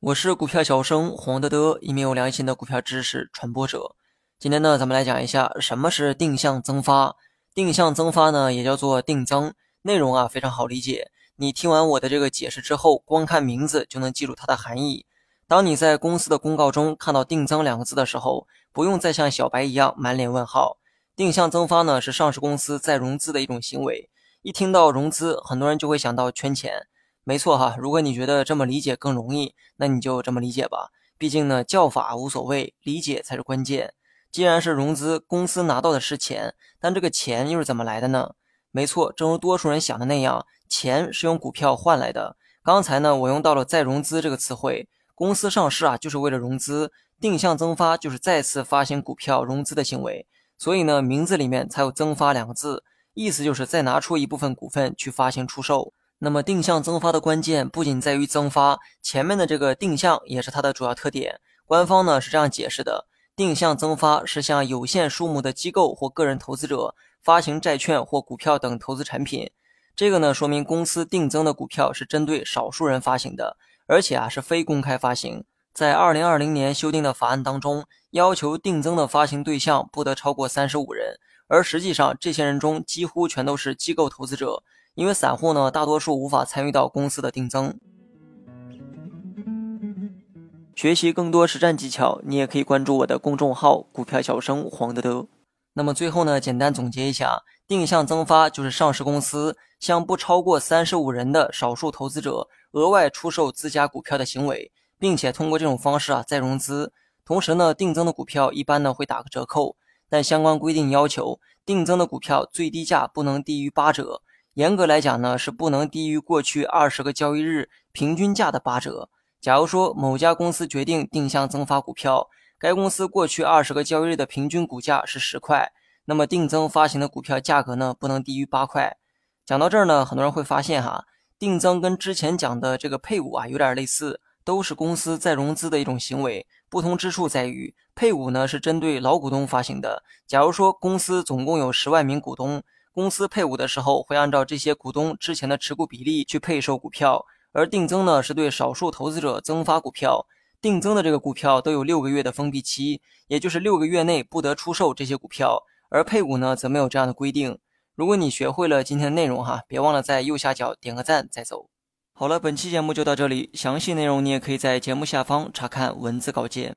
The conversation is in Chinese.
我是股票小生黄德德，一名有良心的股票知识传播者。今天呢，咱们来讲一下什么是定向增发。定向增发呢，也叫做定增，内容啊非常好理解。你听完我的这个解释之后，光看名字就能记住它的含义。当你在公司的公告中看到“定增”两个字的时候，不用再像小白一样满脸问号。定向增发呢，是上市公司在融资的一种行为。一听到融资，很多人就会想到圈钱。没错哈，如果你觉得这么理解更容易，那你就这么理解吧。毕竟呢，叫法无所谓，理解才是关键。既然是融资，公司拿到的是钱，但这个钱又是怎么来的呢？没错，正如多数人想的那样，钱是用股票换来的。刚才呢，我用到了再融资这个词汇，公司上市啊，就是为了融资，定向增发就是再次发行股票融资的行为，所以呢，名字里面才有增发两个字，意思就是再拿出一部分股份去发行出售。那么定向增发的关键不仅在于增发，前面的这个定向也是它的主要特点。官方呢是这样解释的：定向增发是向有限数目的机构或个人投资者发行债券或股票等投资产品。这个呢说明公司定增的股票是针对少数人发行的，而且啊是非公开发行。在二零二零年修订的法案当中，要求定增的发行对象不得超过三十五人，而实际上这些人中几乎全都是机构投资者。因为散户呢，大多数无法参与到公司的定增。学习更多实战技巧，你也可以关注我的公众号“股票小生黄德德”。那么最后呢，简单总结一下，定向增发就是上市公司向不超过三十五人的少数投资者额外出售自家股票的行为，并且通过这种方式啊再融资。同时呢，定增的股票一般呢会打个折扣，但相关规定要求，定增的股票最低价不能低于八折。严格来讲呢，是不能低于过去二十个交易日平均价的八折。假如说某家公司决定定向增发股票，该公司过去二十个交易日的平均股价是十块，那么定增发行的股票价格呢，不能低于八块。讲到这儿呢，很多人会发现哈，定增跟之前讲的这个配股啊有点类似，都是公司再融资的一种行为。不同之处在于，配股呢是针对老股东发行的。假如说公司总共有十万名股东。公司配股的时候，会按照这些股东之前的持股比例去配售股票，而定增呢，是对少数投资者增发股票。定增的这个股票都有六个月的封闭期，也就是六个月内不得出售这些股票。而配股呢，则没有这样的规定。如果你学会了今天的内容哈，别忘了在右下角点个赞再走。好了，本期节目就到这里，详细内容你也可以在节目下方查看文字稿件。